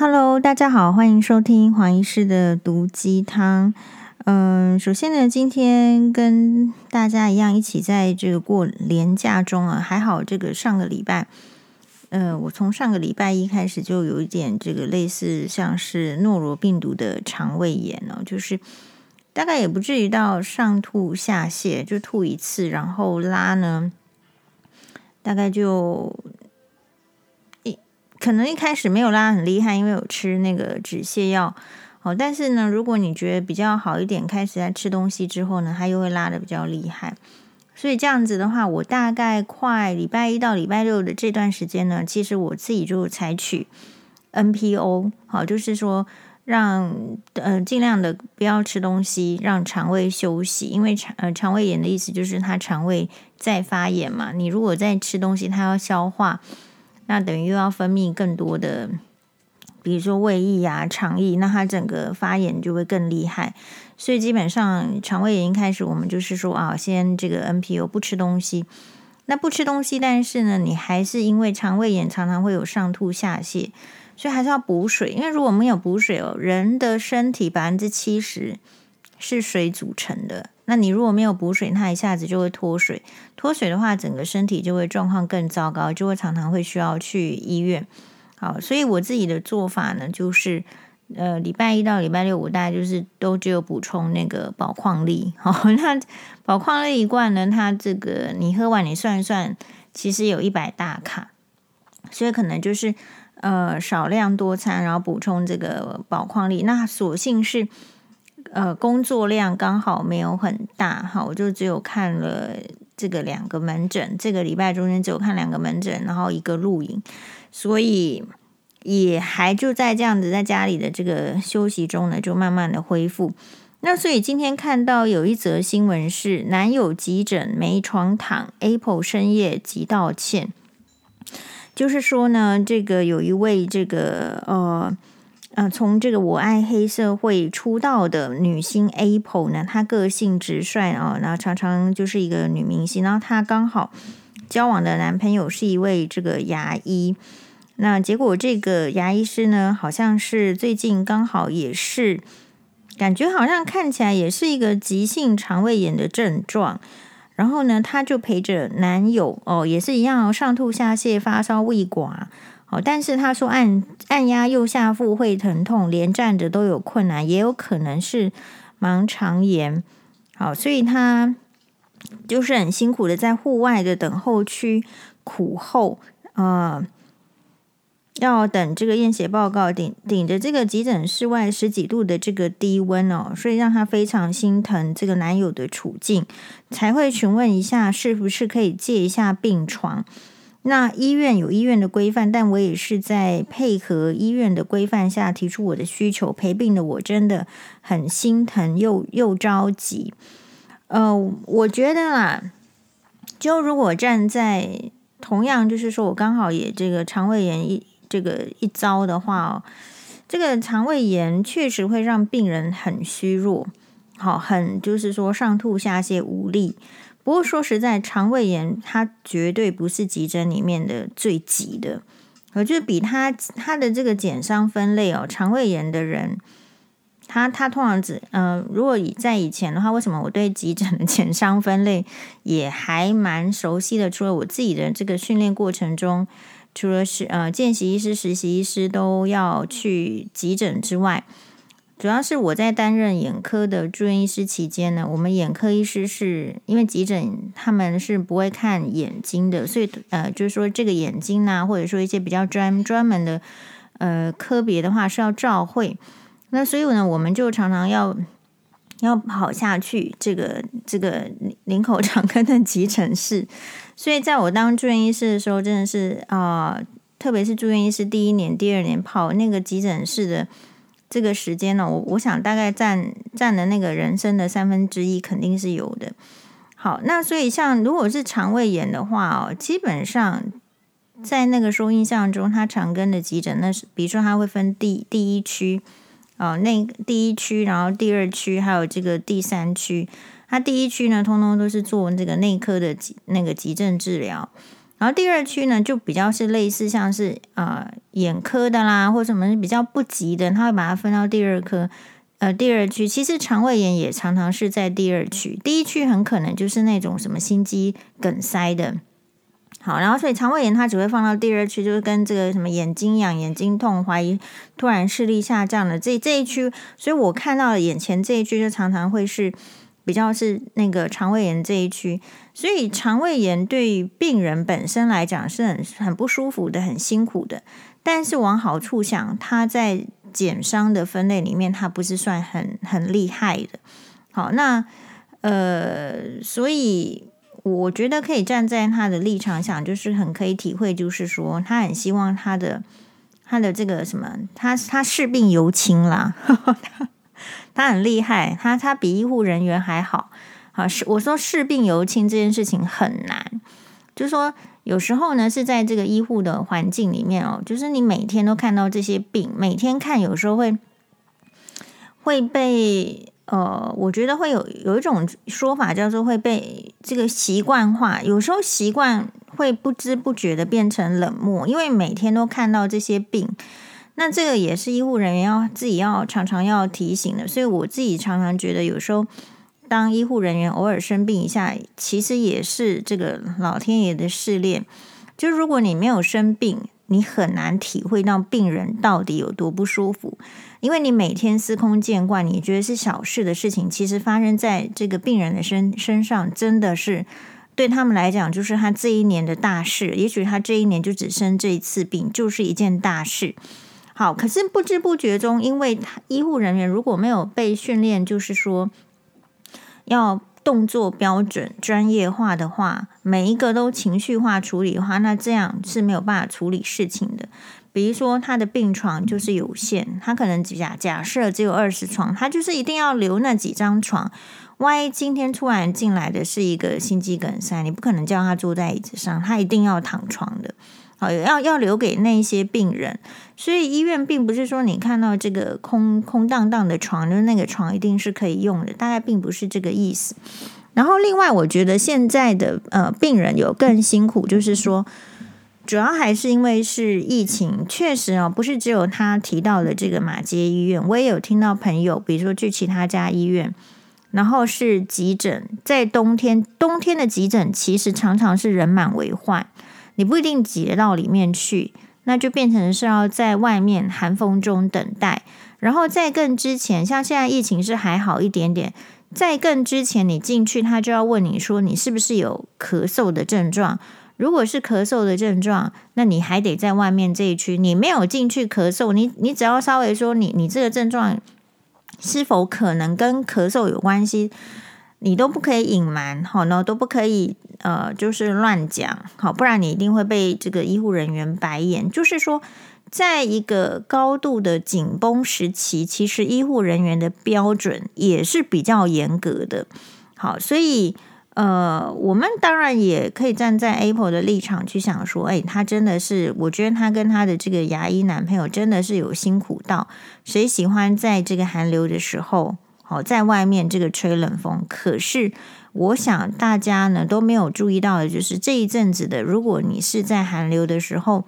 Hello，大家好，欢迎收听黄医师的毒鸡汤。嗯，首先呢，今天跟大家一样，一起在这个过年假中啊，还好这个上个礼拜，呃，我从上个礼拜一开始就有一点这个类似像是诺罗病毒的肠胃炎哦，就是大概也不至于到上吐下泻，就吐一次，然后拉呢，大概就。可能一开始没有拉很厉害，因为有吃那个止泻药。好，但是呢，如果你觉得比较好一点，开始在吃东西之后呢，它又会拉得比较厉害。所以这样子的话，我大概快礼拜一到礼拜六的这段时间呢，其实我自己就采取 NPO，好，就是说让呃尽量的不要吃东西，让肠胃休息。因为肠呃肠胃炎的意思就是它肠胃在发炎嘛，你如果在吃东西，它要消化。那等于又要分泌更多的，比如说胃液啊、肠液，那它整个发炎就会更厉害。所以基本上肠胃炎一开始，我们就是说啊，先这个 NPO 不吃东西。那不吃东西，但是呢，你还是因为肠胃炎常常会有上吐下泻，所以还是要补水。因为如果没有补水哦，人的身体百分之七十是水组成的。那你如果没有补水，它一下子就会脱水。脱水的话，整个身体就会状况更糟糕，就会常常会需要去医院。好，所以我自己的做法呢，就是呃，礼拜一到礼拜六，我大概就是都只有补充那个宝矿力。好，那宝矿力一罐呢，它这个你喝完你算一算，其实有一百大卡，所以可能就是呃少量多餐，然后补充这个宝矿力。那所幸是。呃，工作量刚好没有很大，哈，我就只有看了这个两个门诊，这个礼拜中间只有看两个门诊，然后一个录影，所以也还就在这样子在家里的这个休息中呢，就慢慢的恢复。那所以今天看到有一则新闻是男友急诊没床躺，Apple 深夜急道歉，就是说呢，这个有一位这个呃。呃，从这个我爱黑社会出道的女星 Apple 呢，她个性直率啊，然后常常就是一个女明星，然后她刚好交往的男朋友是一位这个牙医，那结果这个牙医师呢，好像是最近刚好也是感觉好像看起来也是一个急性肠胃炎的症状，然后呢，她就陪着男友哦，也是一样上吐下泻、发烧、胃寡。哦，但是他说按按压右下腹会疼痛，连站着都有困难，也有可能是盲肠炎。好，所以他就是很辛苦的在户外的等候区苦候，呃，要等这个验血报告，顶顶着这个急诊室外十几度的这个低温哦，所以让他非常心疼这个男友的处境，才会询问一下是不是可以借一下病床。那医院有医院的规范，但我也是在配合医院的规范下提出我的需求。陪病的我真的很心疼又又着急。呃，我觉得啦，就如果站在同样，就是说我刚好也这个肠胃炎一这个一遭的话哦，这个肠胃炎确实会让病人很虚弱，好，很就是说上吐下泻无力。不过说实在，肠胃炎它绝对不是急诊里面的最急的，我觉得比它它的这个减伤分类哦，肠胃炎的人，他他通常只呃，如果以在以前的话，为什么我对急诊的减伤分类也还蛮熟悉的？除了我自己的这个训练过程中，除了是呃见习医师、实习医师都要去急诊之外。主要是我在担任眼科的住院医师期间呢，我们眼科医师是因为急诊他们是不会看眼睛的，所以呃，就是说这个眼睛呐，或者说一些比较专专门的呃科别的话是要照会，那所以呢，我们就常常要要跑下去这个这个林口长庚的急诊室，所以在我当住院医师的时候，真的是啊、特别是住院医师第一年、第二年跑那个急诊室的。这个时间呢，我我想大概占占了那个人生的三分之一，肯定是有的。好，那所以像如果是肠胃炎的话哦，基本上在那个时候印象中，他长庚的急诊，那是比如说他会分第第一区哦，那第一区，然后第二区，还有这个第三区。他第一区呢，通通都是做这个内科的急那个急症治疗。然后第二区呢，就比较是类似像是呃眼科的啦，或者什么比较不急的，他会把它分到第二科。呃，第二区其实肠胃炎也常常是在第二区，第一区很可能就是那种什么心肌梗塞的。好，然后所以肠胃炎它只会放到第二区，就是跟这个什么眼睛痒、眼睛痛、怀疑突然视力下降的这这一区。所以我看到眼前这一区就常常会是比较是那个肠胃炎这一区。所以肠胃炎对病人本身来讲是很很不舒服的、很辛苦的。但是往好处想，它在减伤的分类里面，它不是算很很厉害的。好，那呃，所以我觉得可以站在他的立场想，就是很可以体会，就是说他很希望他的他的这个什么，他他视病犹亲啦，他很厉害，他他比医护人员还好。好，是我说视病犹亲这件事情很难，就是说。有时候呢，是在这个医护的环境里面哦，就是你每天都看到这些病，每天看，有时候会会被呃，我觉得会有有一种说法叫做会被这个习惯化，有时候习惯会不知不觉的变成冷漠，因为每天都看到这些病，那这个也是医护人员要自己要常常要提醒的，所以我自己常常觉得有时候。当医护人员偶尔生病一下，其实也是这个老天爷的试炼。就如果你没有生病，你很难体会到病人到底有多不舒服，因为你每天司空见惯，你觉得是小事的事情，其实发生在这个病人的身身上，真的是对他们来讲，就是他这一年的大事。也许他这一年就只生这一次病，就是一件大事。好，可是不知不觉中，因为他医护人员如果没有被训练，就是说。要动作标准、专业化的话，每一个都情绪化处理的话，那这样是没有办法处理事情的。比如说，他的病床就是有限，他可能假假设只有二十床，他就是一定要留那几张床。万一今天突然进来的是一个心肌梗塞，你不可能叫他坐在椅子上，他一定要躺床的。好，要要留给那些病人，所以医院并不是说你看到这个空空荡荡的床，就是那个床一定是可以用的，大概并不是这个意思。然后另外，我觉得现在的呃病人有更辛苦，就是说，主要还是因为是疫情，确实哦，不是只有他提到的这个马街医院，我也有听到朋友，比如说去其他家医院，然后是急诊，在冬天，冬天的急诊其实常常是人满为患。你不一定挤得到里面去，那就变成是要在外面寒风中等待。然后在更之前，像现在疫情是还好一点点，在更之前你进去，他就要问你说你是不是有咳嗽的症状。如果是咳嗽的症状，那你还得在外面这一区。你没有进去咳嗽，你你只要稍微说你你这个症状是否可能跟咳嗽有关系。你都不可以隐瞒，好呢，都不可以呃，就是乱讲，好，不然你一定会被这个医护人员白眼。就是说，在一个高度的紧绷时期，其实医护人员的标准也是比较严格的。好，所以呃，我们当然也可以站在 Apple 的立场去想说，哎，他真的是，我觉得他跟他的这个牙医男朋友真的是有辛苦到，谁喜欢在这个寒流的时候？好，在外面这个吹冷风，可是我想大家呢都没有注意到的，就是这一阵子的，如果你是在寒流的时候，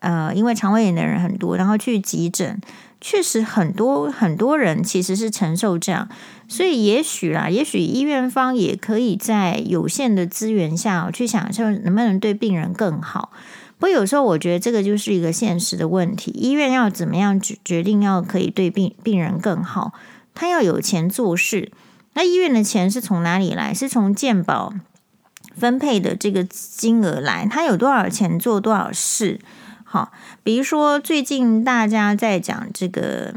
呃，因为肠胃炎的人很多，然后去急诊，确实很多很多人其实是承受这样，所以也许啦，也许医院方也可以在有限的资源下去想象能不能对病人更好。不过有时候我觉得这个就是一个现实的问题，医院要怎么样决决定要可以对病病人更好？他要有钱做事，那医院的钱是从哪里来？是从健保分配的这个金额来。他有多少钱做多少事？好，比如说最近大家在讲这个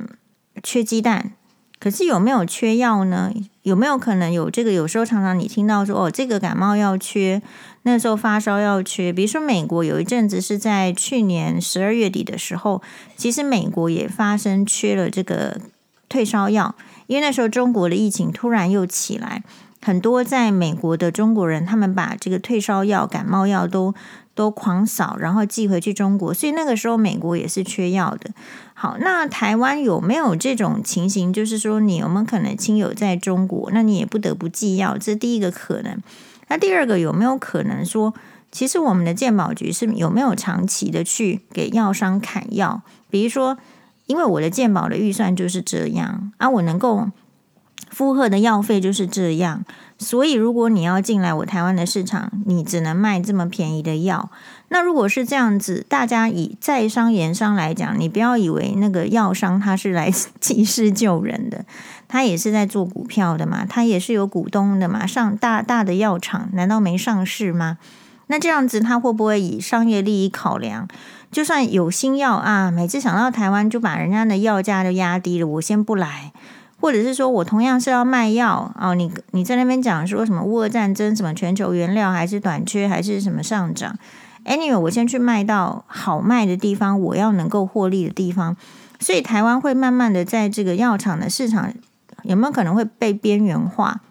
缺鸡蛋，可是有没有缺药呢？有没有可能有这个？有时候常常你听到说哦，这个感冒药缺，那时候发烧药缺。比如说美国有一阵子是在去年十二月底的时候，其实美国也发生缺了这个。退烧药，因为那时候中国的疫情突然又起来，很多在美国的中国人，他们把这个退烧药、感冒药都都狂扫，然后寄回去中国，所以那个时候美国也是缺药的。好，那台湾有没有这种情形？就是说，你有没有可能亲友在中国，那你也不得不寄药，这是第一个可能。那第二个有没有可能说，其实我们的健保局是有没有长期的去给药商砍药？比如说，因为我的健保的预算就是这样啊，我能够负荷的药费就是这样，所以如果你要进来我台湾的市场，你只能卖这么便宜的药。那如果是这样子，大家以在商言商来讲，你不要以为那个药商他是来 济世救人的，他也是在做股票的嘛，他也是有股东的嘛，上大大的药厂难道没上市吗？那这样子，他会不会以商业利益考量？就算有新药啊，每次想到台湾就把人家的药价都压低了，我先不来。或者是说我同样是要卖药哦，你你在那边讲说什么乌俄战争，什么全球原料还是短缺，还是什么上涨？Anyway，我先去卖到好卖的地方，我要能够获利的地方。所以台湾会慢慢的在这个药厂的市场，有没有可能会被边缘化？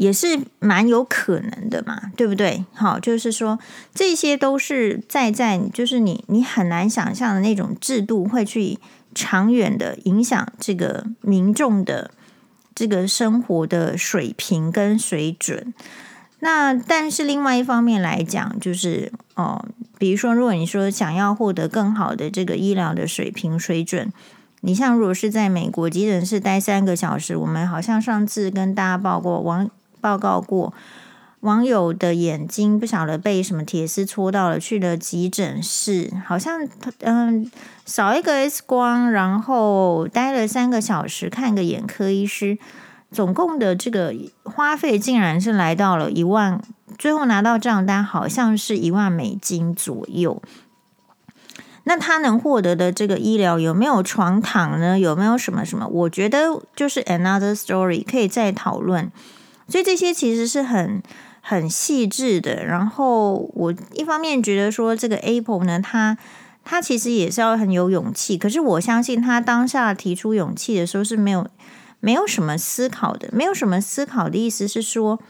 也是蛮有可能的嘛，对不对？好，就是说这些都是在在，就是你你很难想象的那种制度会去长远的影响这个民众的这个生活的水平跟水准。那但是另外一方面来讲，就是哦，比如说，如果你说想要获得更好的这个医疗的水平水准，你像如果是在美国急诊室待三个小时，我们好像上次跟大家报过王。报告过，网友的眼睛不晓得被什么铁丝戳到了，去了急诊室，好像嗯扫一个 X 光，然后待了三个小时，看个眼科医师，总共的这个花费竟然是来到了一万，最后拿到账单好像是一万美金左右。那他能获得的这个医疗有没有床躺呢？有没有什么什么？我觉得就是 another story，可以再讨论。所以这些其实是很很细致的。然后我一方面觉得说，这个 Apple 呢，他他其实也是要很有勇气。可是我相信他当下提出勇气的时候是没有没有什么思考的，没有什么思考的意思是说，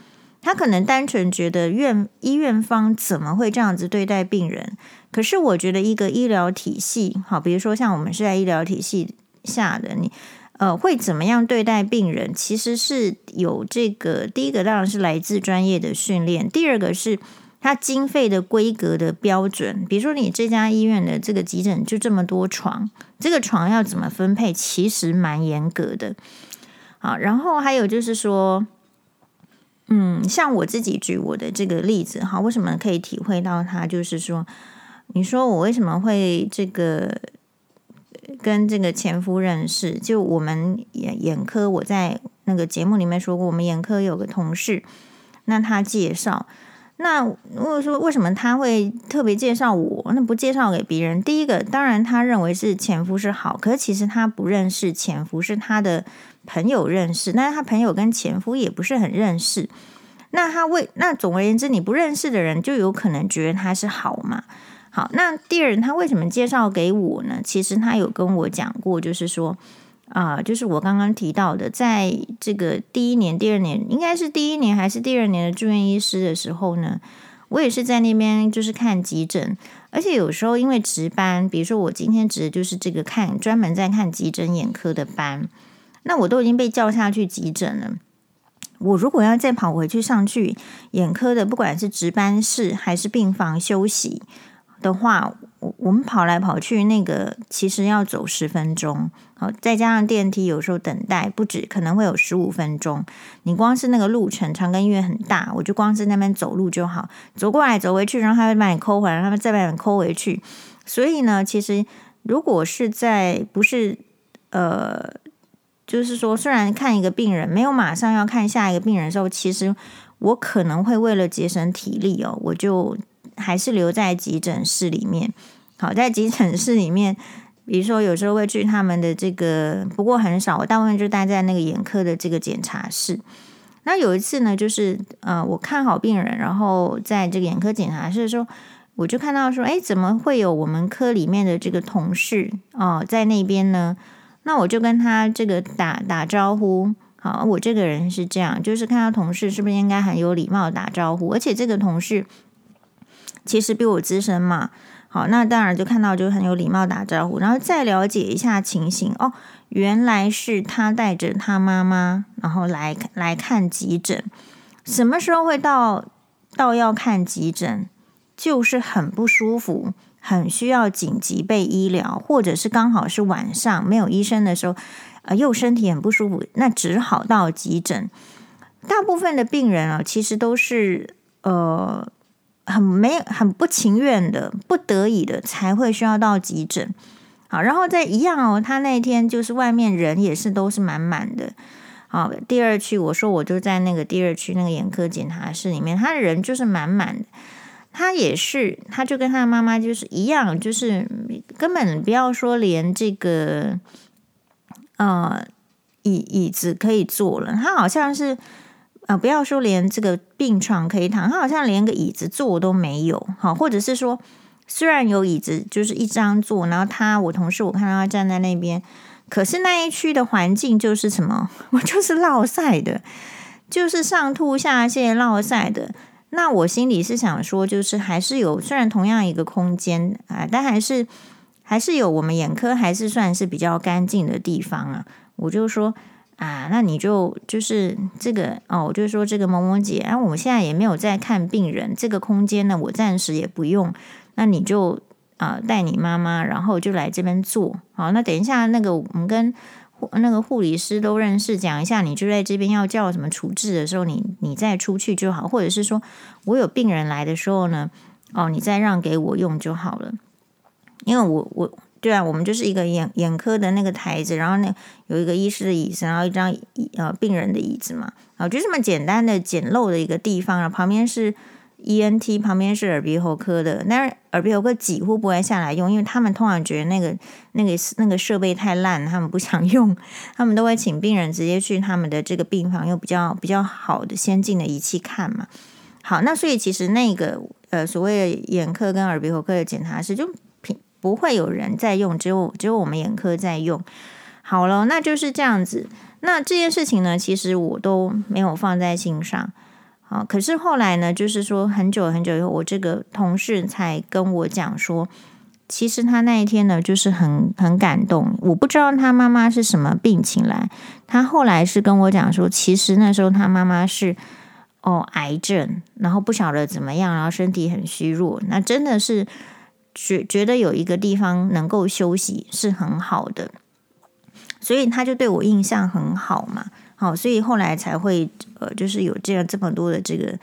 他可能单纯觉得院医院方怎么会这样子对待病人？可是我觉得一个医疗体系，好，比如说像我们是在医疗体系下的你。呃，会怎么样对待病人？其实是有这个，第一个当然是来自专业的训练，第二个是它经费的规格的标准。比如说，你这家医院的这个急诊就这么多床，这个床要怎么分配，其实蛮严格的。好，然后还有就是说，嗯，像我自己举我的这个例子，哈，为什么可以体会到它？就是说，你说我为什么会这个？跟这个前夫认识，就我们眼眼科，我在那个节目里面说过，我们眼科有个同事，那他介绍，那如果说为什么他会特别介绍我，那不介绍给别人？第一个，当然他认为是前夫是好，可是其实他不认识前夫，是他的朋友认识，但是他朋友跟前夫也不是很认识，那他为那总而言之，你不认识的人就有可能觉得他是好嘛？好，那第二，他为什么介绍给我呢？其实他有跟我讲过，就是说，啊、就是我刚刚提到的，在这个第一年、第二年，应该是第一年还是第二年的住院医师的时候呢，我也是在那边就是看急诊，而且有时候因为值班，比如说我今天值的就是这个看专门在看急诊眼科的班，那我都已经被叫下去急诊了，我如果要再跑回去上去眼科的，不管是值班室还是病房休息。的话，我我们跑来跑去，那个其实要走十分钟，好，再加上电梯，有时候等待不止，可能会有十五分钟。你光是那个路程，长庚医院很大，我就光是那边走路就好，走过来走回去，然后他会把你抠回来，他们再把你抠回去。所以呢，其实如果是在不是呃，就是说，虽然看一个病人没有马上要看下一个病人的时候，其实我可能会为了节省体力哦，我就。还是留在急诊室里面。好，在急诊室里面，比如说有时候会去他们的这个，不过很少，我大部分就待在那个眼科的这个检查室。那有一次呢，就是呃，我看好病人，然后在这个眼科检查室的时候，我就看到说，哎，怎么会有我们科里面的这个同事哦、在那边呢？那我就跟他这个打打招呼。好，我这个人是这样，就是看到同事是不是应该很有礼貌打招呼，而且这个同事。其实比我资深嘛，好，那当然就看到就很有礼貌打招呼，然后再了解一下情形。哦，原来是他带着他妈妈，然后来来看急诊，什么时候会到到要看急诊，就是很不舒服，很需要紧急被医疗，或者是刚好是晚上没有医生的时候，呃，又身体很不舒服，那只好到急诊。大部分的病人啊，其实都是呃很没很不情愿的、不得已的才会需要到急诊。好，然后再一样哦，他那天就是外面人也是都是满满的。好，第二区我说我就在那个第二区那个眼科检查室里面，他的人就是满满的。他也是，他就跟他妈妈就是一样，就是根本不要说连这个呃椅椅子可以坐了，他好像是呃不要说连这个病床可以躺，他好像连个椅子坐都没有。好，或者是说。虽然有椅子，就是一张坐，然后他我同事我看到他站在那边，可是那一区的环境就是什么？我就是落晒的，就是上吐下泻、落晒的。那我心里是想说，就是还是有，虽然同样一个空间啊，但还是还是有我们眼科还是算是比较干净的地方啊。我就说啊，那你就就是这个哦，我就说这个某某姐啊，我现在也没有在看病人，这个空间呢，我暂时也不用。那你就啊、带你妈妈，然后就来这边坐。好，那等一下那个我们跟那个护理师都认识，讲一下，你就在这边要叫什么处置的时候，你你再出去就好，或者是说我有病人来的时候呢，哦，你再让给我用就好了。因为我我对啊，我们就是一个眼眼科的那个台子，然后那有一个医师的椅子，然后一张呃病人的椅子嘛，啊，就这么简单的简陋的一个地方，然后旁边是。ENT 旁边是耳鼻喉科的，但是耳鼻喉科几乎不会下来用，因为他们通常觉得那个、那个、那个设备太烂，他们不想用，他们都会请病人直接去他们的这个病房，用比较比较好的先进的仪器看嘛。好，那所以其实那个呃所谓的眼科跟耳鼻喉科的检查室就不会有人在用，只有只有我们眼科在用。好了，那就是这样子。那这件事情呢，其实我都没有放在心上。啊，可是后来呢，就是说很久很久以后，我这个同事才跟我讲说，其实他那一天呢，就是很很感动。我不知道他妈妈是什么病情来，他后来是跟我讲说，其实那时候他妈妈是哦癌症，然后不晓得怎么样，然后身体很虚弱，那真的是觉觉得有一个地方能够休息是很好的，所以他就对我印象很好嘛。好，所以后来才会呃，就是有这样这么多的这个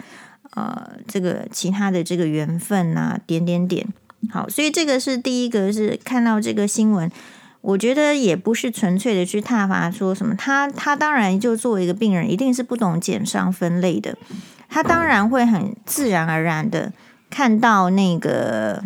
呃，这个其他的这个缘分呐、点点点。好，所以这个是第一个，是看到这个新闻，我觉得也不是纯粹的去挞伐说什么，他他当然就作为一个病人，一定是不懂减伤分类的，他当然会很自然而然的看到那个。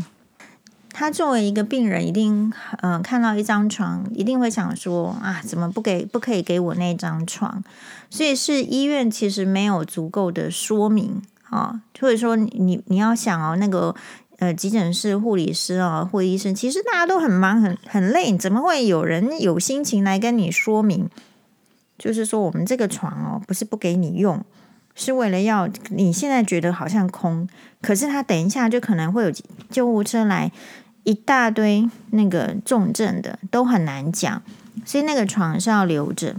他作为一个病人，一定嗯、看到一张床，一定会想说啊，怎么不给不可以给我那张床？所以是医院其实没有足够的说明啊，或者说你你要想哦，那个呃急诊室护理师啊或医生，其实大家都很忙很很累，怎么会有人有心情来跟你说明？就是说我们这个床哦，不是不给你用，是为了要你现在觉得好像空，可是他等一下就可能会有救护车来。一大堆那个重症的都很难讲，所以那个床是要留着。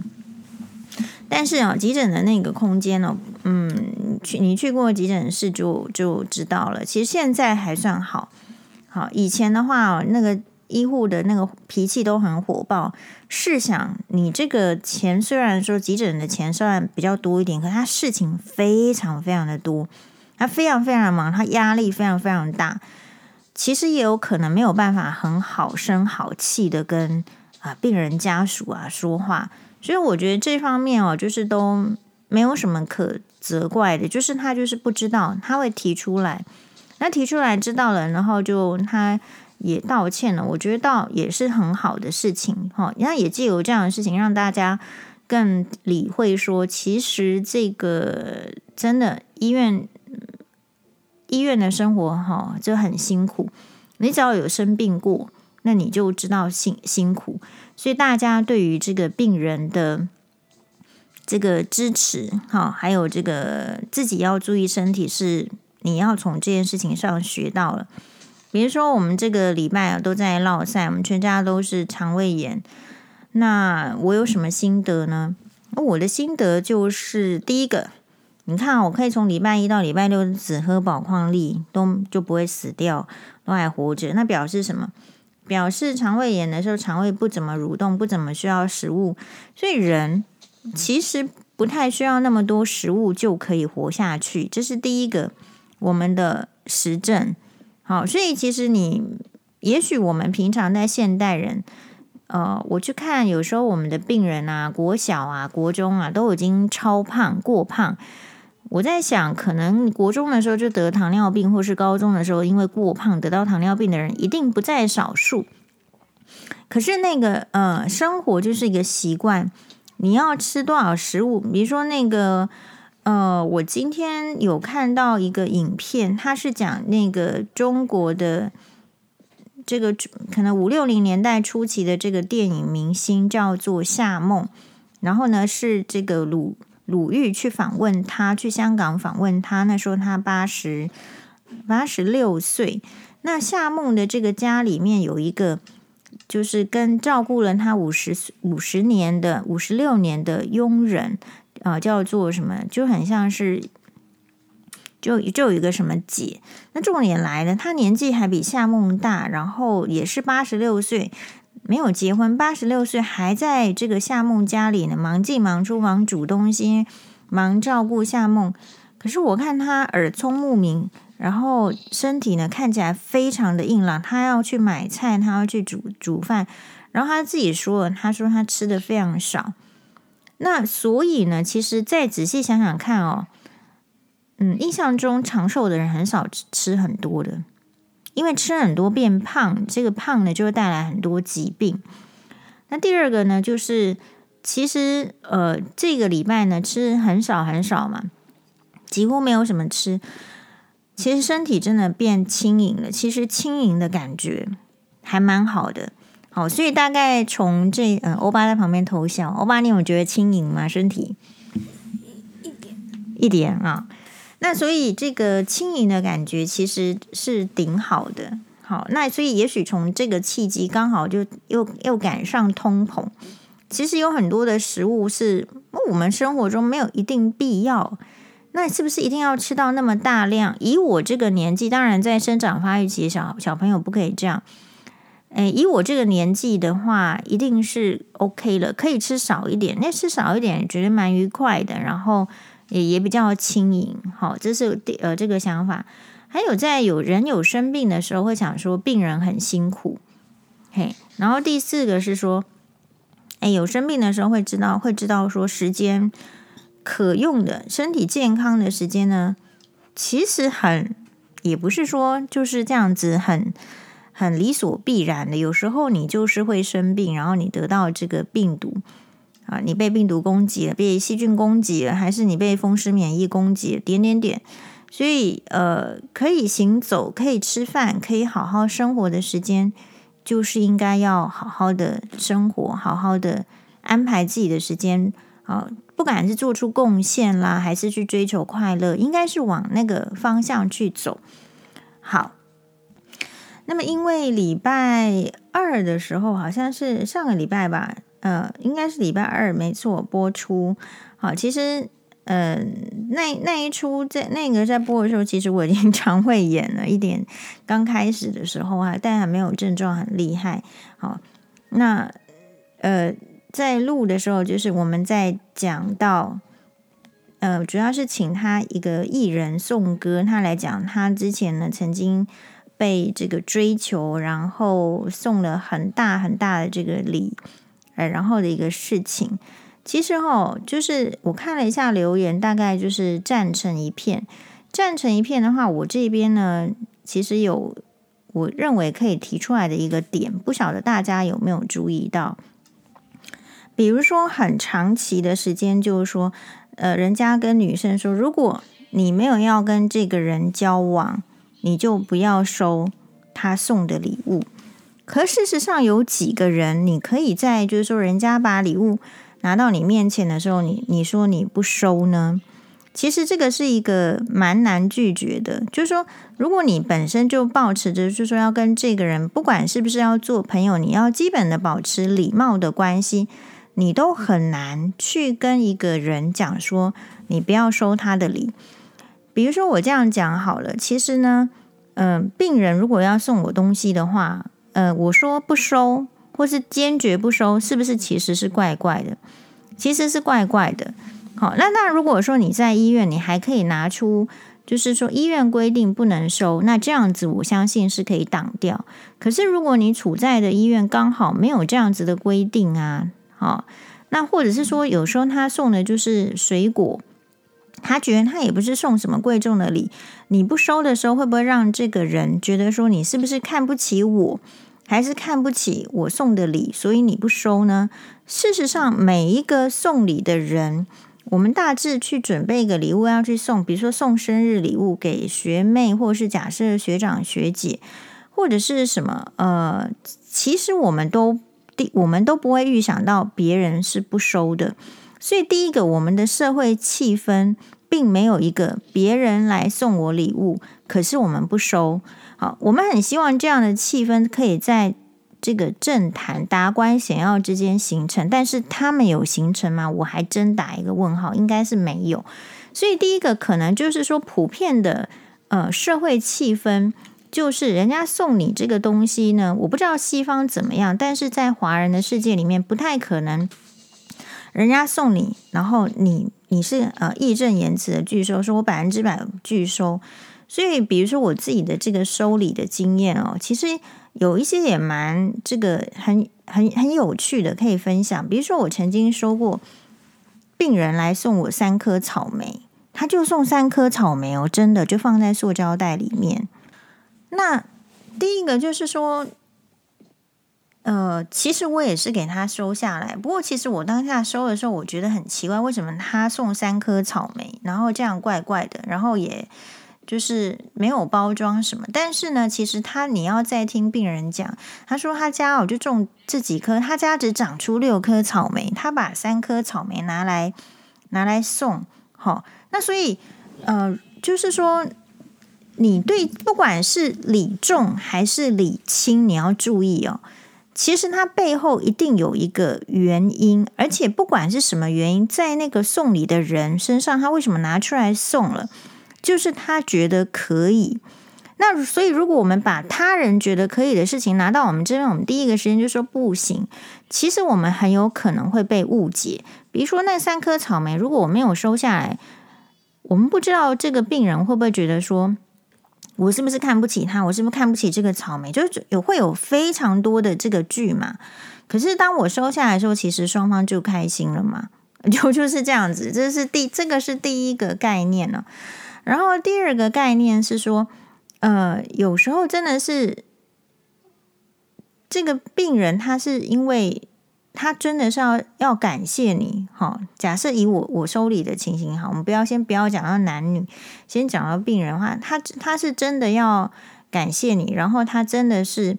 但是啊，急诊的那个空间呢，嗯，去你去过急诊室就就知道了。其实现在还算好，好以前的话，那个医护的那个脾气都很火爆。试想，你这个钱虽然说急诊的钱虽然比较多一点，可他事情非常非常的多，他非常非常忙，他压力非常非常大。其实也有可能没有办法很好声好气的跟啊病人家属啊说话，所以我觉得这方面哦，就是都没有什么可责怪的，就是他就是不知道，他会提出来，那提出来知道了，然后就他也道歉了，我觉得倒也是很好的事情哈，那也借由这样的事情让大家更理会说，其实这个真的医院。医院的生活哈就很辛苦，你只要有生病过，那你就知道辛辛苦。所以大家对于这个病人的这个支持哈，还有这个自己要注意身体，是你要从这件事情上学到了。比如说我们这个礼拜啊都在落赛，我们全家都是肠胃炎。那我有什么心得呢？我的心得就是第一个。你看，我可以从礼拜一到礼拜六只喝宝矿力，都就不会死掉，都还活着。那表示什么？表示肠胃炎的时候，肠胃不怎么蠕动，不怎么需要食物，所以人其实不太需要那么多食物就可以活下去。这是第一个我们的实证。好，所以其实你，也许我们平常在现代人。呃，我去看，有时候我们的病人啊，国小啊、国中啊，都已经超胖、过胖。我在想，可能国中的时候就得糖尿病，或是高中的时候因为过胖得到糖尿病的人，一定不在少数。可是那个呃，生活就是一个习惯，你要吃多少食物？比如说那个呃，我今天有看到一个影片，它是讲那个中国的。这个可能五六零年代初期的这个电影明星叫做夏梦，然后呢是这个鲁鲁豫去访问他，去香港访问他，那时候他八十八十六岁。那夏梦的这个家里面有一个，就是跟照顾了他五十五十年的五十六年的佣人啊、呃，叫做什么，就很像是。就就有一个什么姐，那重点来了，她年纪还比夏梦大，然后也是八十六岁，没有结婚，八十六岁还在这个夏梦家里呢，忙进忙出，忙煮东西，忙照顾夏梦。可是我看他耳聪目明，然后身体呢看起来非常的硬朗。他要去买菜，他要去煮煮饭，然后他自己说了，她说他吃的非常少。那所以呢，其实再仔细想想看哦。嗯，印象中长寿的人很少吃吃很多的，因为吃很多变胖，这个胖呢就会带来很多疾病。那第二个呢，就是其实呃这个礼拜呢吃很少很少嘛，几乎没有什么吃，其实身体真的变轻盈了。其实轻盈的感觉还蛮好的。好，所以大概从这嗯，欧巴在旁边偷笑，欧巴你有觉得轻盈吗？身体一点一点啊。那所以这个轻盈的感觉其实是顶好的，好，那所以也许从这个契机刚好就又又赶上通膨，其实有很多的食物是我们生活中没有一定必要，那是不是一定要吃到那么大量？以我这个年纪，当然在生长发育期小小朋友不可以这样，诶，以我这个年纪的话，一定是 OK 了，可以吃少一点，那吃少一点觉得蛮愉快的，然后。也也比较轻盈，好，这是第呃这个想法。还有在有人有生病的时候，会想说病人很辛苦，嘿。然后第四个是说，哎，有生病的时候会知道会知道说时间可用的身体健康的时间呢，其实很也不是说就是这样子很很理所必然的。有时候你就是会生病，然后你得到这个病毒。啊，你被病毒攻击了，被细菌攻击了，还是你被风湿免疫攻击了？点点点。所以，呃，可以行走，可以吃饭，可以好好生活的时间，就是应该要好好的生活，好好的安排自己的时间。啊，不管是做出贡献啦，还是去追求快乐，应该是往那个方向去走。好，那么因为礼拜二的时候，好像是上个礼拜吧。呃，应该是礼拜二没错播出。好，其实呃，那那一出在那个在播的时候，其实我已经肠胃炎了一点。刚开始的时候啊，但还没有症状很厉害。好，那呃，在录的时候，就是我们在讲到呃，主要是请他一个艺人颂歌，他来讲他之前呢曾经被这个追求，然后送了很大很大的这个礼。哎，然后的一个事情，其实哈，就是我看了一下留言，大概就是赞成一片。赞成一片的话，我这边呢，其实有我认为可以提出来的一个点，不晓得大家有没有注意到？比如说，很长期的时间，就是说，呃，人家跟女生说，如果你没有要跟这个人交往，你就不要收他送的礼物。可事实上，有几个人，你可以在就是说，人家把礼物拿到你面前的时候，你你说你不收呢？其实这个是一个蛮难拒绝的。就是说，如果你本身就抱持着，就是说要跟这个人，不管是不是要做朋友，你要基本的保持礼貌的关系，你都很难去跟一个人讲说，你不要收他的礼。比如说我这样讲好了，其实呢，嗯、病人如果要送我东西的话，呃，我说不收，或是坚决不收，是不是其实是怪怪的？其实是怪怪的。好，那那如果说你在医院，你还可以拿出，就是说医院规定不能收，那这样子我相信是可以挡掉。可是如果你处在的医院刚好没有这样子的规定啊，好，那或者是说有时候他送的就是水果。他觉得他也不是送什么贵重的礼，你不收的时候，会不会让这个人觉得说你是不是看不起我，还是看不起我送的礼，所以你不收呢？事实上，每一个送礼的人，我们大致去准备一个礼物要去送，比如说送生日礼物给学妹，或是假设学长学姐，或者是什么，呃，其实我们都第我们都不会预想到别人是不收的。所以，第一个，我们的社会气氛并没有一个别人来送我礼物，可是我们不收。我们很希望这样的气氛可以在这个政坛达官显要之间形成，但是他们有形成吗？我还真打一个问号，应该是没有。所以，第一个可能就是说，普遍的呃社会气氛就是人家送你这个东西呢，我不知道西方怎么样，但是在华人的世界里面不太可能。人家送你，然后你你是呃义正言辞的拒收，说我百分之百拒收。所以，比如说我自己的这个收礼的经验哦，其实有一些也蛮这个很很很有趣的，可以分享。比如说，我曾经收过病人来送我三颗草莓，他就送三颗草莓哦，真的就放在塑胶袋里面。那第一个就是说。呃，其实我也是给他收下来。不过，其实我当下收的时候，我觉得很奇怪，为什么他送三颗草莓，然后这样怪怪的，然后也就是没有包装什么。但是呢，其实他你要再听病人讲，他说他家我就种这几颗，他家只长出六颗草莓，他把三颗草莓拿来拿来送。好，那所以呃，就是说，你对不管是礼重还是礼轻，你要注意哦。其实它背后一定有一个原因，而且不管是什么原因，在那个送礼的人身上，他为什么拿出来送了？就是他觉得可以。那所以，如果我们把他人觉得可以的事情拿到我们这边，我们第一个时间就说不行。其实我们很有可能会被误解。比如说那三颗草莓，如果我没有收下来，我们不知道这个病人会不会觉得说。我是不是看不起他？我是不是看不起这个草莓？就是有会有非常多的这个剧嘛。可是当我收下来的时候，其实双方就开心了嘛，就就是这样子。这是第这个是第一个概念呢。然后第二个概念是说，呃，有时候真的是这个病人他是因为。他真的是要要感谢你，哈。假设以我我收礼的情形，哈，我们不要先不要讲到男女，先讲到病人的话，他他是真的要感谢你，然后他真的是，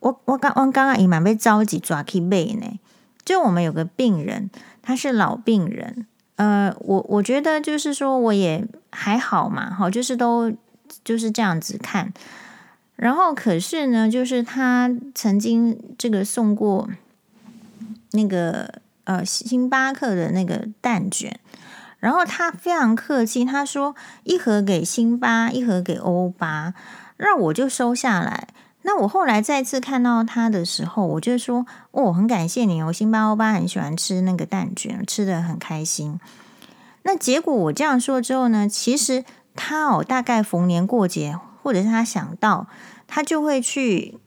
我我刚我刚刚也蛮被着急抓去背呢。就我们有个病人，他是老病人，呃，我我觉得就是说我也还好嘛，好，就是都就是这样子看。然后可是呢，就是他曾经这个送过。那个呃，星巴克的那个蛋卷，然后他非常客气，他说一盒给星巴，一盒给欧巴，让我就收下来。那我后来再次看到他的时候，我就说哦，很感谢你哦，星巴欧巴很喜欢吃那个蛋卷，吃得很开心。那结果我这样说之后呢，其实他哦，大概逢年过节，或者是他想到，他就会去。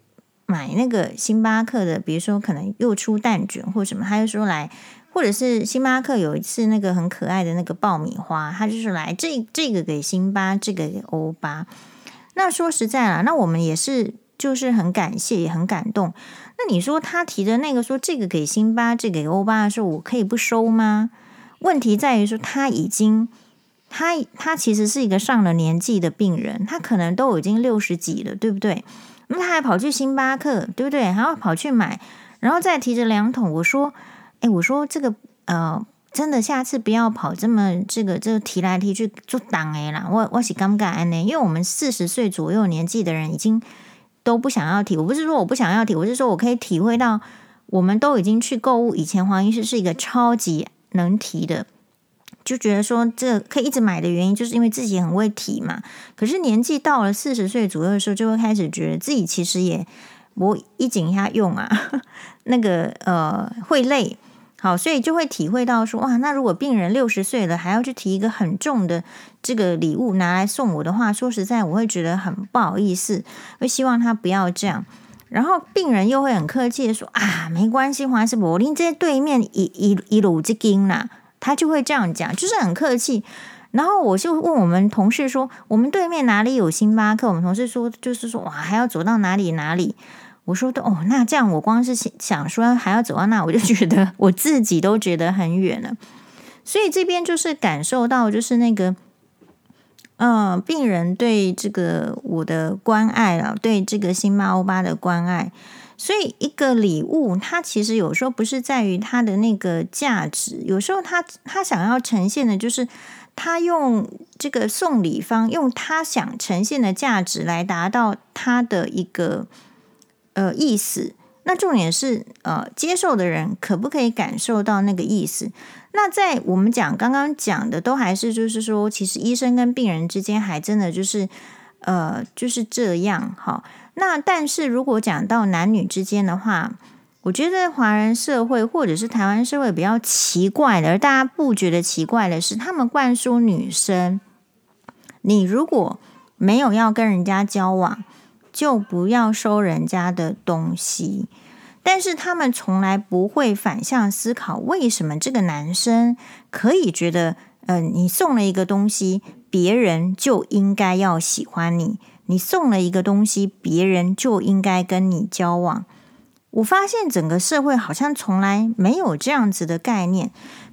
买那个星巴克的，比如说可能又出蛋卷或什么，他就说来，或者是星巴克有一次那个很可爱的那个爆米花，他就是来这这个给星巴，这个给欧巴。那说实在啦，那我们也是就是很感谢，也很感动。那你说他提的那个说这个给星巴，这个给欧巴的时候，我可以不收吗？问题在于说他已经他他其实是一个上了年纪的病人，他可能都已经六十几了，对不对？那他还跑去星巴克，对不对？还要跑去买，然后再提着两桶。我说：“哎，我说这个呃，真的，下次不要跑这么这个这个提来提去做挡哎啦。我我是尴尬呢，因为我们四十岁左右年纪的人已经都不想要提。我不是说我不想要提，我是说我可以体会到我们都已经去购物，以前黄医师是一个超级能提的，就觉得说这可以一直买的原因，就是因为自己很会提嘛。可是年纪到了四十岁左右的时候，就会开始觉得自己其实也我一紧一下用啊，那个呃会累。好，所以就会体会到说，哇，那如果病人六十岁了还要去提一个很重的这个礼物拿来送我的话，说实在，我会觉得很不好意思，会希望他不要这样。然后病人又会很客气的说，啊，没关系，黄医师，我拎这些对面一一一卤这金啦，他就会这样讲，就是很客气。然后我就问我们同事说，我们对面哪里有星巴克？我们同事说，就是说，哇，还要走到哪里哪里。我说的哦，那这样我光是想说还要走到那，我就觉得我自己都觉得很远了。所以这边就是感受到，就是那个，嗯、病人对这个我的关爱了，对这个新妈欧巴的关爱。所以一个礼物，它其实有时候不是在于它的那个价值，有时候他他想要呈现的就是他用这个送礼方用他想呈现的价值来达到他的一个。呃，意思，那重点是呃，接受的人可不可以感受到那个意思？那在我们讲刚刚讲的，都还是就是说，其实医生跟病人之间还真的就是呃，就是这样哈。那但是如果讲到男女之间的话，我觉得华人社会或者是台湾社会比较奇怪的，而大家不觉得奇怪的是，他们灌输女生，你如果没有要跟人家交往。就不要收人家的东西，但是他们从来不会反向思考，为什么这个男生可以觉得，嗯、你送了一个东西，别人就应该要喜欢你；你送了一个东西，别人就应该跟你交往。我发现整个社会好像从来没有这样子的概念。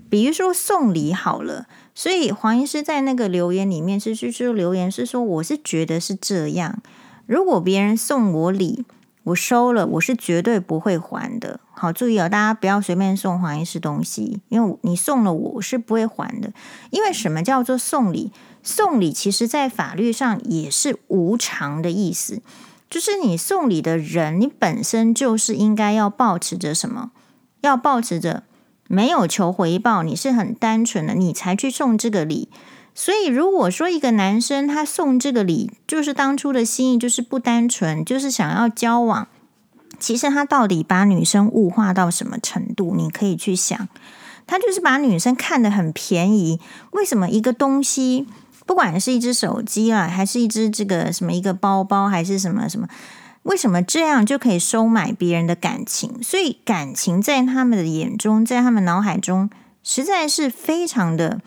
比如说送礼好了，所以黄医师在那个留言里面是是说留言是说，我是觉得是这样。如果别人送我礼，我收了，我是绝对不会还的。好，注意哦，大家不要随便送黄医师东西，因为你送了我，我是不会还的。因为什么叫做送礼？送礼其实在法律上也是无偿的意思，就是你送礼的人，你本身就是应该要抱持着什么？要抱持着没有求回报，你是很单纯的，你才去送这个礼。所以，如果说一个男生他送这个礼，就是当初的心意就是不单纯，就是想要交往，其实他到底把女生物化到什么程度？你可以去想，他就是把女生看得很便宜。为什么一个东西，不管是一只手机啊，还是一只这个什么一个包包，还是什么什么，为什么这样就可以收买别人的感情？所以，感情在他们的眼中，在他们脑海中，实在是非常的。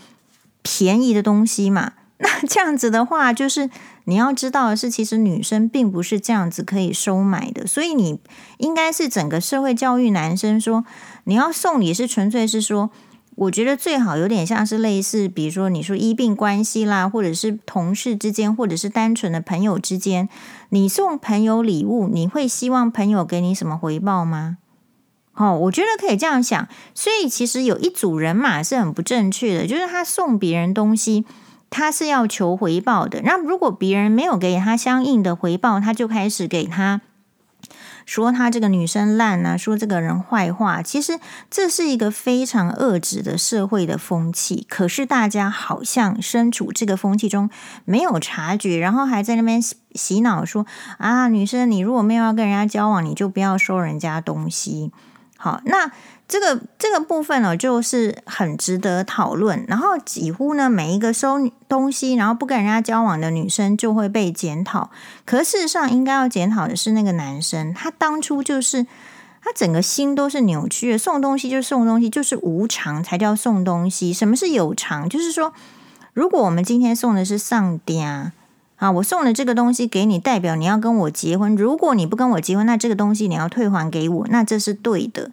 便宜的东西嘛，那这样子的话，就是你要知道的是，其实女生并不是这样子可以收买的，所以你应该是整个社会教育男生说，你要送礼是纯粹是说，我觉得最好有点像是类似，比如说你说医病关系啦，或者是同事之间，或者是单纯的朋友之间，你送朋友礼物，你会希望朋友给你什么回报吗？哦，我觉得可以这样想，所以其实有一组人马是很不正确的，就是他送别人东西，他是要求回报的。那如果别人没有给他相应的回报，他就开始给他说他这个女生烂啊，说这个人坏话。其实这是一个非常恶质的社会的风气，可是大家好像身处这个风气中没有察觉，然后还在那边洗脑说啊，女生你如果没有要跟人家交往，你就不要收人家东西。好，那这个这个部分呢，就是很值得讨论。然后几乎呢，每一个收东西，然后不跟人家交往的女生就会被检讨。可事实上，应该要检讨的是那个男生，他当初就是他整个心都是扭曲的。送东西就送东西，就是无偿才叫送东西。什么是有偿？就是说，如果我们今天送的是上吊啊，我送了这个东西给你，代表你要跟我结婚。如果你不跟我结婚，那这个东西你要退还给我，那这是对的。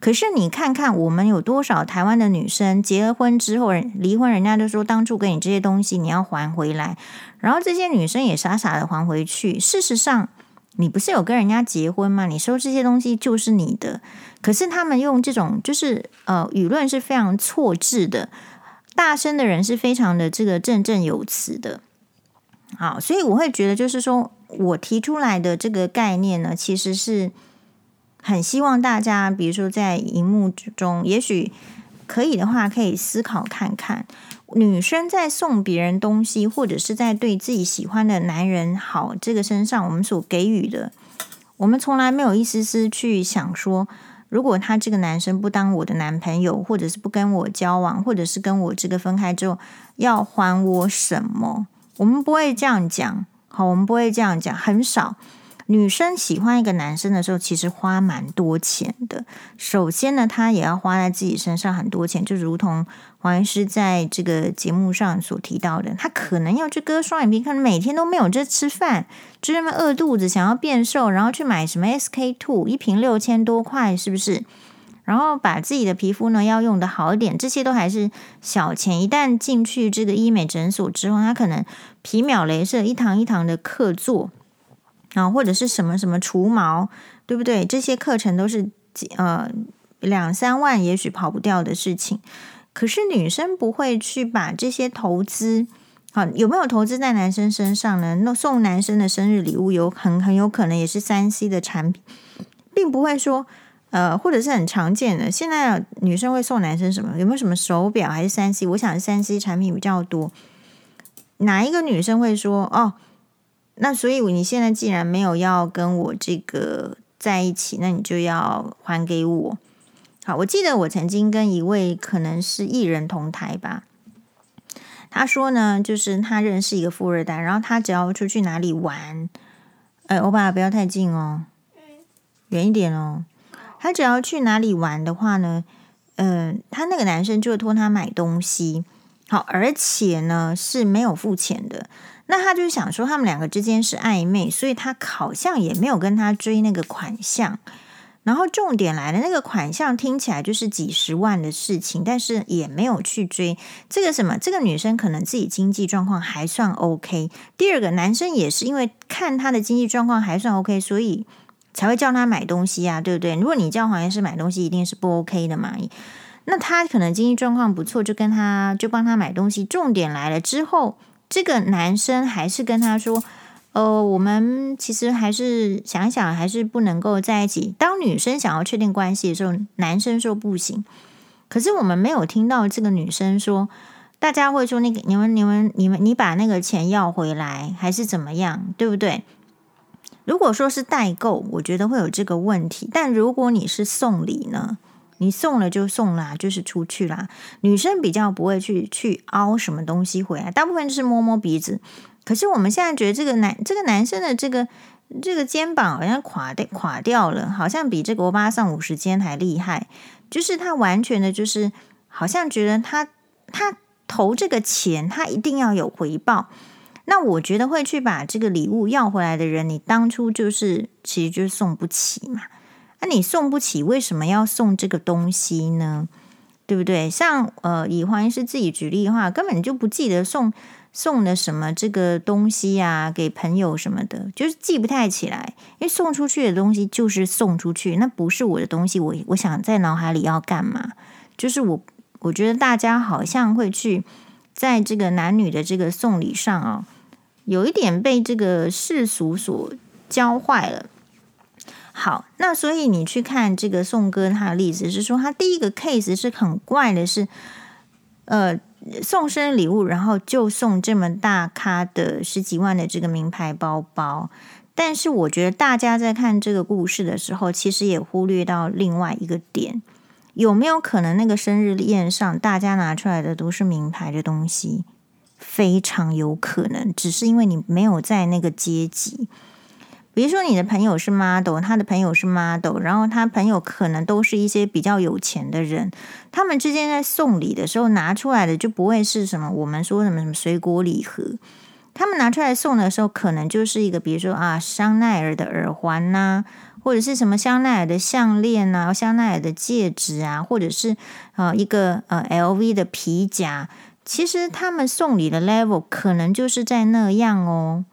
可是你看看，我们有多少台湾的女生结了婚之后，离婚，人家就说当初给你这些东西你要还回来，然后这些女生也傻傻的还回去。事实上，你不是有跟人家结婚吗？你收这些东西就是你的。可是他们用这种就是呃，舆论是非常错置的，大声的人是非常的这个振振有词的。好，所以我会觉得，就是说我提出来的这个概念呢，其实是很希望大家，比如说在荧幕之中，也许可以的话，可以思考看看，女生在送别人东西，或者是在对自己喜欢的男人好这个身上，我们所给予的，我们从来没有一丝丝去想说，如果他这个男生不当我的男朋友，或者是不跟我交往，或者是跟我这个分开之后，要还我什么？我们不会这样讲。好，我们不会这样讲，很少。女生喜欢一个男生的时候，其实花蛮多钱的。首先呢，她也要花在自己身上很多钱，就如同黄医师在这个节目上所提到的，她可能要去割双眼皮，可能每天都没有这吃饭，就那么饿肚子，想要变瘦，然后去买什么 SK two，一瓶六千多块，是不是？然后把自己的皮肤呢要用的好一点，这些都还是小钱。一旦进去这个医美诊所之后，他可能皮秒镭射一堂一堂的课做。啊，或者是什么什么除毛，对不对？这些课程都是几呃两三万，也许跑不掉的事情。可是女生不会去把这些投资，好，有没有投资在男生身上呢？那送男生的生日礼物有很很有可能也是三 C 的产品，并不会说呃，或者是很常见的。现在女生会送男生什么？有没有什么手表还是三 C？我想三 C 产品比较多。哪一个女生会说哦？那所以你现在既然没有要跟我这个在一起，那你就要还给我。好，我记得我曾经跟一位可能是艺人同台吧，他说呢，就是他认识一个富二代，然后他只要出去哪里玩，哎，欧巴不要太近哦，远一点哦。他只要去哪里玩的话呢，嗯、他那个男生就会托他买东西，好，而且呢是没有付钱的。那他就想说，他们两个之间是暧昧，所以他好像也没有跟他追那个款项。然后重点来了，那个款项听起来就是几十万的事情，但是也没有去追。这个什么？这个女生可能自己经济状况还算 OK。第二个男生也是因为看他的经济状况还算 OK，所以才会叫他买东西啊，对不对？如果你叫黄医师买东西，一定是不 OK 的嘛。那他可能经济状况不错，就跟他就帮他买东西。重点来了之后。这个男生还是跟他说：“呃，我们其实还是想想，还是不能够在一起。”当女生想要确定关系的时候，男生说不行。可是我们没有听到这个女生说，大家会说：“那个你们、你们、你们，你把那个钱要回来，还是怎么样？对不对？”如果说是代购，我觉得会有这个问题。但如果你是送礼呢？你送了就送啦，就是出去啦。女生比较不会去去凹什么东西回来，大部分就是摸摸鼻子。可是我们现在觉得这个男这个男生的这个这个肩膀好像垮掉垮掉了，好像比这个欧巴桑五十肩还厉害。就是他完全的，就是好像觉得他他投这个钱，他一定要有回报。那我觉得会去把这个礼物要回来的人，你当初就是其实就是送不起嘛。那你送不起，为什么要送这个东西呢？对不对？像呃，以黄医师自己举例的话，根本就不记得送送的什么这个东西呀，给朋友什么的，就是记不太起来。因为送出去的东西就是送出去，那不是我的东西，我我想在脑海里要干嘛？就是我我觉得大家好像会去在这个男女的这个送礼上啊，有一点被这个世俗所教坏了。好，那所以你去看这个宋哥他的例子是说，他第一个 case 是很怪的是，呃，送生日礼物，然后就送这么大咖的十几万的这个名牌包包。但是我觉得大家在看这个故事的时候，其实也忽略到另外一个点，有没有可能那个生日宴上大家拿出来的都是名牌的东西？非常有可能，只是因为你没有在那个阶级。比如说，你的朋友是 model，他的朋友是 model，然后他朋友可能都是一些比较有钱的人，他们之间在送礼的时候拿出来的就不会是什么我们说什么什么水果礼盒，他们拿出来送的时候，可能就是一个比如说啊香奈儿的耳环呐、或者是什么香奈儿的项链呐、香奈儿的戒指啊，或者是呃一个呃 LV 的皮夹，其实他们送礼的 level 可能就是在那样哦。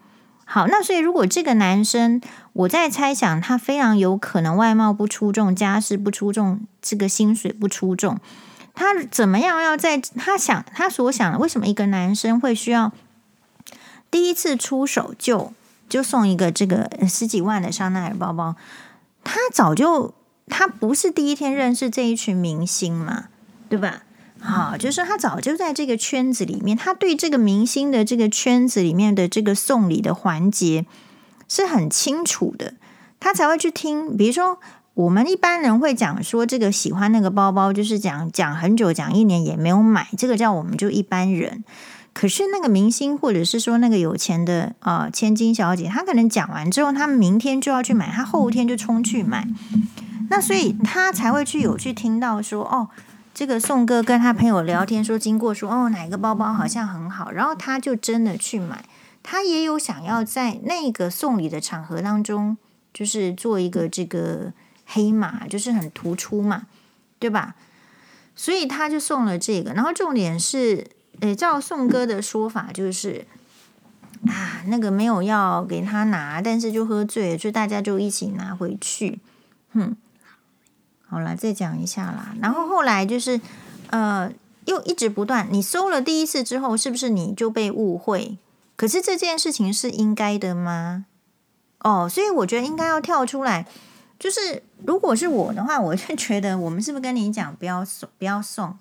好，那所以如果这个男生，我在猜想，他非常有可能外貌不出众，家世不出众，这个薪水不出众，他怎么样要在他想他所想的，为什么一个男生会需要第一次出手就就送一个这个十几万的香奈儿包包？他早就他不是第一天认识这一群明星嘛，对吧？好，就是他早就在这个圈子里面，他对这个明星的这个圈子里面的这个送礼的环节是很清楚的，他才会去听。比如说，我们一般人会讲说，这个喜欢那个包包，就是讲讲很久，讲一年也没有买，这个叫我们就一般人。可是那个明星，或者是说那个有钱的、呃、千金小姐，她可能讲完之后，她明天就要去买，她后天就冲去买，那所以她才会去有去听到说哦。这个宋哥跟他朋友聊天说，经过说哦，哪个包包好像很好，然后他就真的去买。他也有想要在那个送礼的场合当中，就是做一个这个黑马，就是很突出嘛，对吧？所以他就送了这个。然后重点是，诶，照宋哥的说法，就是啊，那个没有要给他拿，但是就喝醉了，所以大家就一起拿回去，哼。好了，再讲一下啦。然后后来就是，呃，又一直不断。你收了第一次之后，是不是你就被误会？可是这件事情是应该的吗？哦，所以我觉得应该要跳出来。就是如果是我的话，我就觉得我们是不是跟你讲不要送，不要送？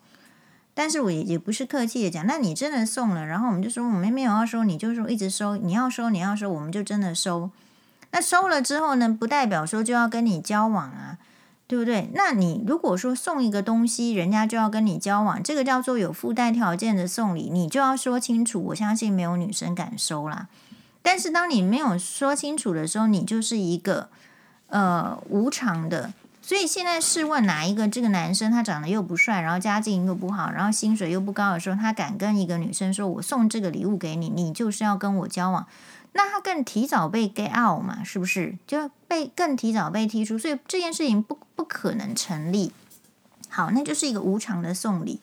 但是我也也不是客气的讲，那你真的送了，然后我们就说我们没有要收，你就说一直收，你要收你要收，我们就真的收。那收了之后呢，不代表说就要跟你交往啊。对不对？那你如果说送一个东西，人家就要跟你交往，这个叫做有附带条件的送礼，你就要说清楚。我相信没有女生敢收啦。但是当你没有说清楚的时候，你就是一个呃无偿的。所以现在试问哪一个这个男生他长得又不帅，然后家境又不好，然后薪水又不高的时候，他敢跟一个女生说：“我送这个礼物给你，你就是要跟我交往。”那他更提早被 get out 嘛，是不是？就被更提早被踢出，所以这件事情不不可能成立。好，那就是一个无偿的送礼。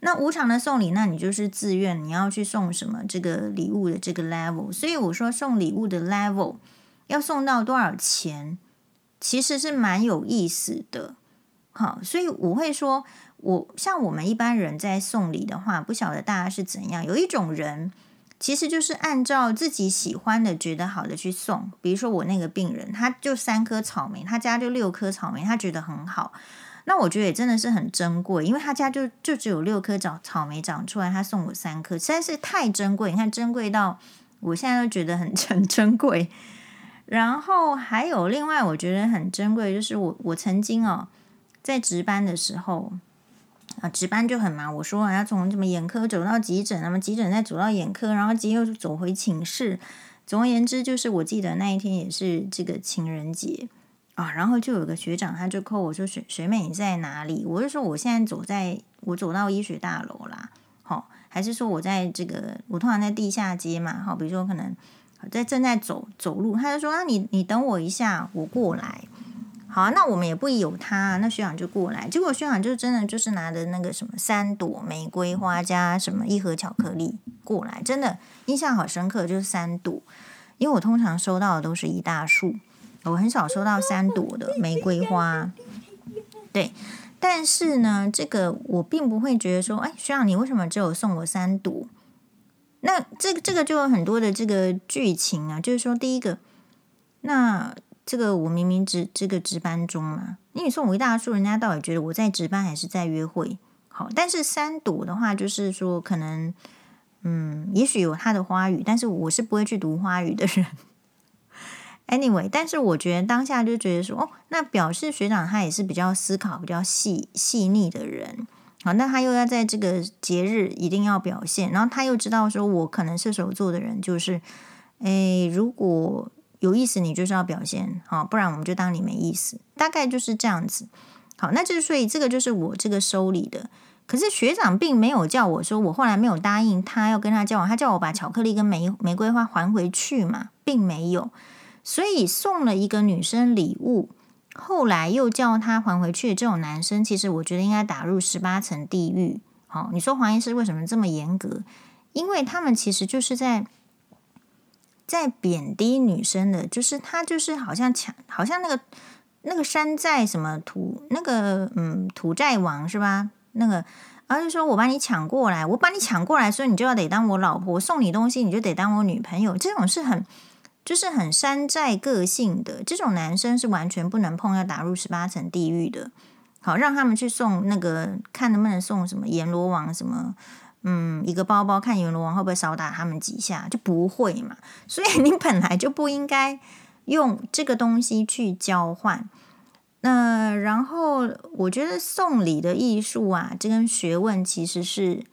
那无偿的送礼，那你就是自愿你要去送什么这个礼物的这个 level。所以我说送礼物的 level 要送到多少钱，其实是蛮有意思的。好，所以我会说，我像我们一般人在送礼的话，不晓得大家是怎样。有一种人。其实就是按照自己喜欢的、觉得好的去送。比如说我那个病人，他就三颗草莓，他家就六颗草莓，他觉得很好。那我觉得也真的是很珍贵，因为他家就就只有六颗草草莓长出来，他送我三颗，实在是太珍贵。你看珍贵到我现在都觉得很 很珍贵。然后还有另外我觉得很珍贵，就是我我曾经哦在值班的时候。啊，值班就很忙。我说啊要从什么眼科走到急诊，那么急诊再走到眼科，然后急又走回寝室。总而言之，就是我记得那一天也是这个情人节啊。然后就有个学长，他就 call 我说：“学学妹你在哪里？”我就说：“我现在走在，我走到医学大楼啦。”好，还是说我在这个，我通常在地下街嘛。好，比如说可能在正在走走路，他就说：“啊，你你等我一下，我过来。”好，那我们也不疑有他，那学长就过来，结果学长就真的就是拿的那个什么三朵玫瑰花加什么一盒巧克力过来，真的印象好深刻，就是三朵，因为我通常收到的都是一大束，我很少收到三朵的玫瑰花。对，但是呢，这个我并不会觉得说，哎，学长你为什么只有送我三朵？那这个这个就有很多的这个剧情啊，就是说第一个，那。这个我明明值这个值班中嘛，因为你送我一大束，人家到底觉得我在值班还是在约会？好，但是三朵的话，就是说可能，嗯，也许有他的花语，但是我是不会去读花语的人。Anyway，但是我觉得当下就觉得说，哦，那表示学长他也是比较思考、比较细细腻的人。好，那他又要在这个节日一定要表现，然后他又知道说我可能射手座的人就是，诶，如果。有意思，你就是要表现好，不然我们就当你没意思。大概就是这样子。好，那就所以这个就是我这个收礼的。可是学长并没有叫我说，我后来没有答应他要跟他交往，他叫我把巧克力跟玫玫瑰花还回去嘛，并没有。所以送了一个女生礼物，后来又叫他还回去这种男生，其实我觉得应该打入十八层地狱。好，你说黄医师为什么这么严格？因为他们其实就是在。在贬低女生的，就是他就是好像抢，好像那个那个山寨什么土那个嗯土债王是吧？那个，然后就说我把你抢过来，我把你抢过来，所以你就要得当我老婆，送你东西你就得当我女朋友，这种是很就是很山寨个性的这种男生是完全不能碰，要打入十八层地狱的。好，让他们去送那个，看能不能送什么阎罗王什么，嗯，一个包包，看阎罗王会不会少打他们几下，就不会嘛。所以 你本来就不应该用这个东西去交换。那然后我觉得送礼的艺术啊，这跟学问其实是。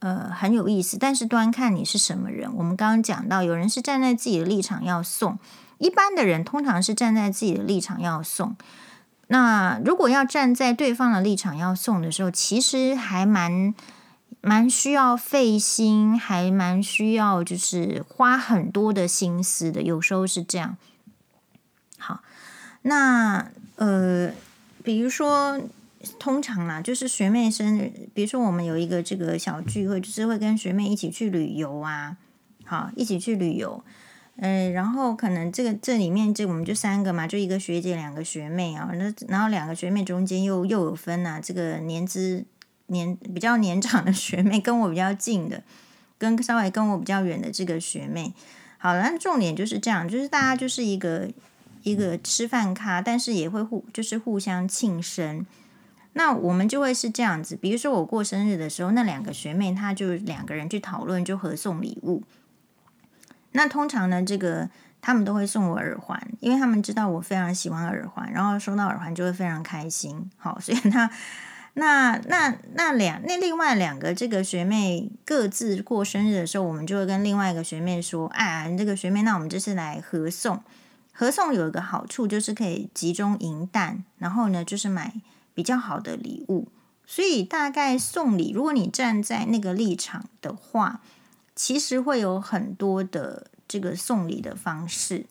呃，很有意思，但是端看你是什么人。我们刚刚讲到，有人是站在自己的立场要送，一般的人通常是站在自己的立场要送。那如果要站在对方的立场要送的时候，其实还蛮蛮需要费心，还蛮需要就是花很多的心思的。有时候是这样。好，那呃，比如说。通常啦，就是学妹生日，比如说我们有一个这个小聚会，就是会跟学妹一起去旅游啊，好，一起去旅游，嗯，然后可能这个这里面这我们就三个嘛，就一个学姐，两个学妹啊，那然后两个学妹中间又又有分啊，这个年资年比较年长的学妹，跟我比较近的，跟稍微跟我比较远的这个学妹，好，那重点就是这样，就是大家就是一个一个吃饭咖，但是也会互就是互相庆生。那我们就会是这样子，比如说我过生日的时候，那两个学妹她就两个人去讨论，就合送礼物。那通常呢，这个他们都会送我耳环，因为他们知道我非常喜欢耳环，然后收到耳环就会非常开心。好，所以他那那那两那另外两个这个学妹各自过生日的时候，我们就会跟另外一个学妹说：“哎，这个学妹，那我们这次来合送。合送有一个好处就是可以集中银弹，然后呢就是买。”比较好的礼物，所以大概送礼，如果你站在那个立场的话，其实会有很多的这个送礼的方式。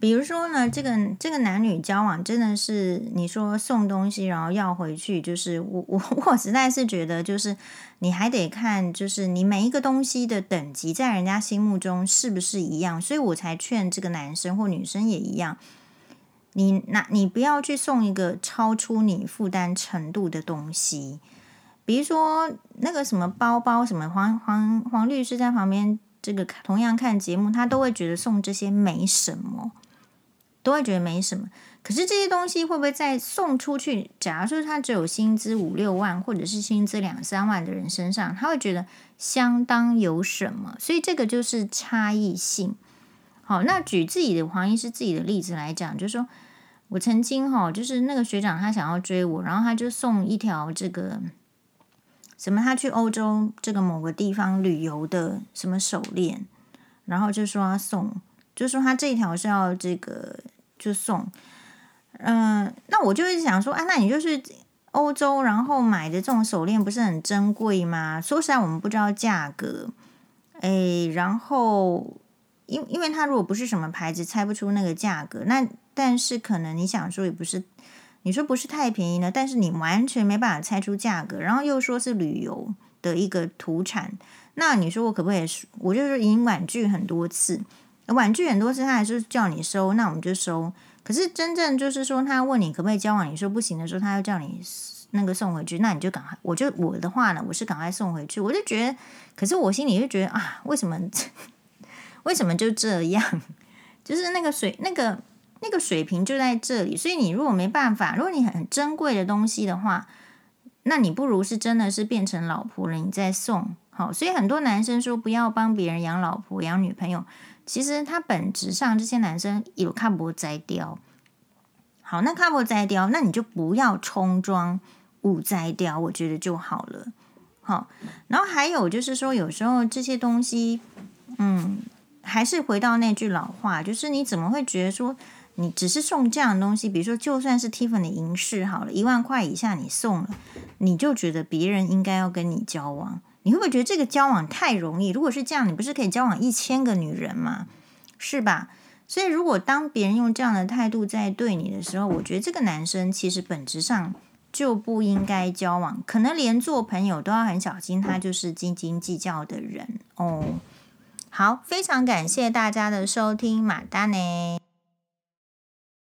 比如说呢，这个这个男女交往真的是你说送东西然后要回去，就是我我 我实在是觉得，就是你还得看，就是你每一个东西的等级在人家心目中是不是一样，所以我才劝这个男生或女生也一样。你那，你不要去送一个超出你负担程度的东西，比如说那个什么包包，什么黄黄黄律师在旁边，这个同样看节目，他都会觉得送这些没什么，都会觉得没什么。可是这些东西会不会再送出去？假如说他只有薪资五六万，或者是薪资两三万的人身上，他会觉得相当有什么。所以这个就是差异性。好，那举自己的黄医师自己的例子来讲，就是说我曾经哈，就是那个学长他想要追我，然后他就送一条这个什么，他去欧洲这个某个地方旅游的什么手链，然后就说他送，就说他这一条是要这个就送，嗯、那我就是想说，啊，那你就是欧洲然后买的这种手链不是很珍贵吗？说实在，我们不知道价格，诶，然后。因因为它如果不是什么牌子，猜不出那个价格。那但是可能你想说也不是，你说不是太便宜呢，但是你完全没办法猜出价格。然后又说是旅游的一个土产，那你说我可不可以？我就是已经婉拒很多次，婉拒很多次，他还是叫你收，那我们就收。可是真正就是说他问你可不可以交往，你说不行的时候，他要叫你那个送回去，那你就赶快。我就我的话呢，我是赶快送回去。我就觉得，可是我心里就觉得啊，为什么？为什么就这样？就是那个水，那个那个水平就在这里。所以你如果没办法，如果你很珍贵的东西的话，那你不如是真的是变成老婆了，你再送。好，所以很多男生说不要帮别人养老婆、养女朋友，其实他本质上这些男生有看不摘掉。好，那看不摘掉，那你就不要冲装误摘掉，我觉得就好了。好，然后还有就是说，有时候这些东西，嗯。还是回到那句老话，就是你怎么会觉得说你只是送这样的东西？比如说，就算是 Tiffany 的银饰好了，一万块以下你送了，你就觉得别人应该要跟你交往？你会不会觉得这个交往太容易？如果是这样，你不是可以交往一千个女人吗？是吧？所以，如果当别人用这样的态度在对你的时候，我觉得这个男生其实本质上就不应该交往，可能连做朋友都要很小心，他就是斤斤计较的人哦。好，非常感谢大家的收听，马丹呢。